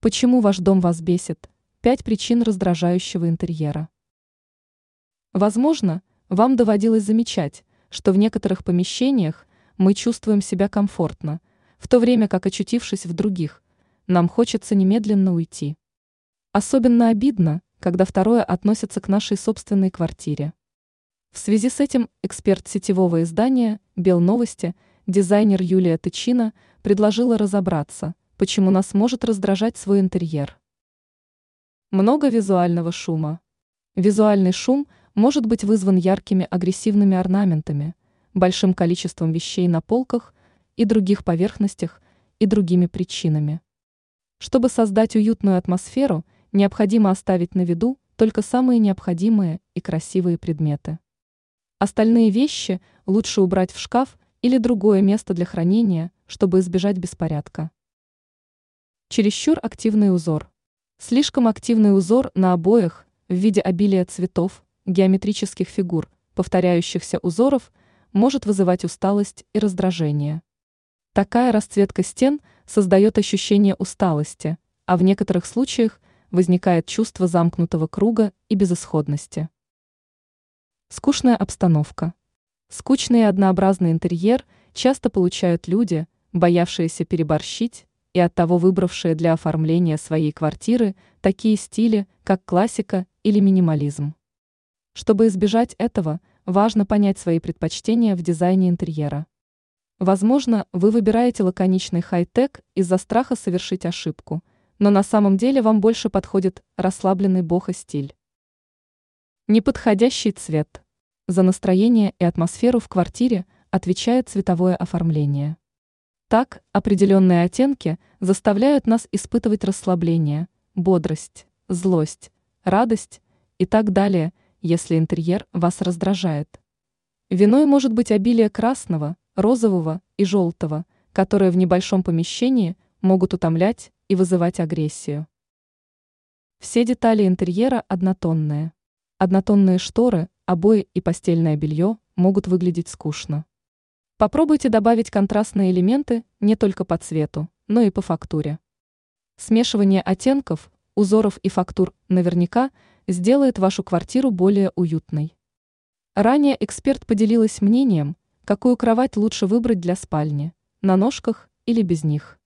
Почему ваш дом вас бесит? Пять причин раздражающего интерьера. Возможно, вам доводилось замечать, что в некоторых помещениях мы чувствуем себя комфортно, в то время как, очутившись в других, нам хочется немедленно уйти. Особенно обидно, когда второе относится к нашей собственной квартире. В связи с этим эксперт сетевого издания «Белновости», дизайнер Юлия Тычина, предложила разобраться – Почему нас может раздражать свой интерьер? Много визуального шума. Визуальный шум может быть вызван яркими агрессивными орнаментами, большим количеством вещей на полках и других поверхностях и другими причинами. Чтобы создать уютную атмосферу, необходимо оставить на виду только самые необходимые и красивые предметы. Остальные вещи лучше убрать в шкаф или другое место для хранения, чтобы избежать беспорядка. Чересчур активный узор. Слишком активный узор на обоях в виде обилия цветов, геометрических фигур, повторяющихся узоров может вызывать усталость и раздражение. Такая расцветка стен создает ощущение усталости, а в некоторых случаях возникает чувство замкнутого круга и безысходности. Скучная обстановка. Скучный и однообразный интерьер часто получают люди, боявшиеся переборщить и оттого выбравшие для оформления своей квартиры такие стили, как классика или минимализм. Чтобы избежать этого, важно понять свои предпочтения в дизайне интерьера. Возможно, вы выбираете лаконичный хай-тек из-за страха совершить ошибку, но на самом деле вам больше подходит расслабленный бохо-стиль. Неподходящий цвет. За настроение и атмосферу в квартире отвечает цветовое оформление. Так, определенные оттенки заставляют нас испытывать расслабление, бодрость, злость, радость и так далее, если интерьер вас раздражает. Виной может быть обилие красного, розового и желтого, которые в небольшом помещении могут утомлять и вызывать агрессию. Все детали интерьера однотонные. Однотонные шторы, обои и постельное белье могут выглядеть скучно. Попробуйте добавить контрастные элементы не только по цвету, но и по фактуре. Смешивание оттенков, узоров и фактур наверняка сделает вашу квартиру более уютной. Ранее эксперт поделилась мнением, какую кровать лучше выбрать для спальни, на ножках или без них.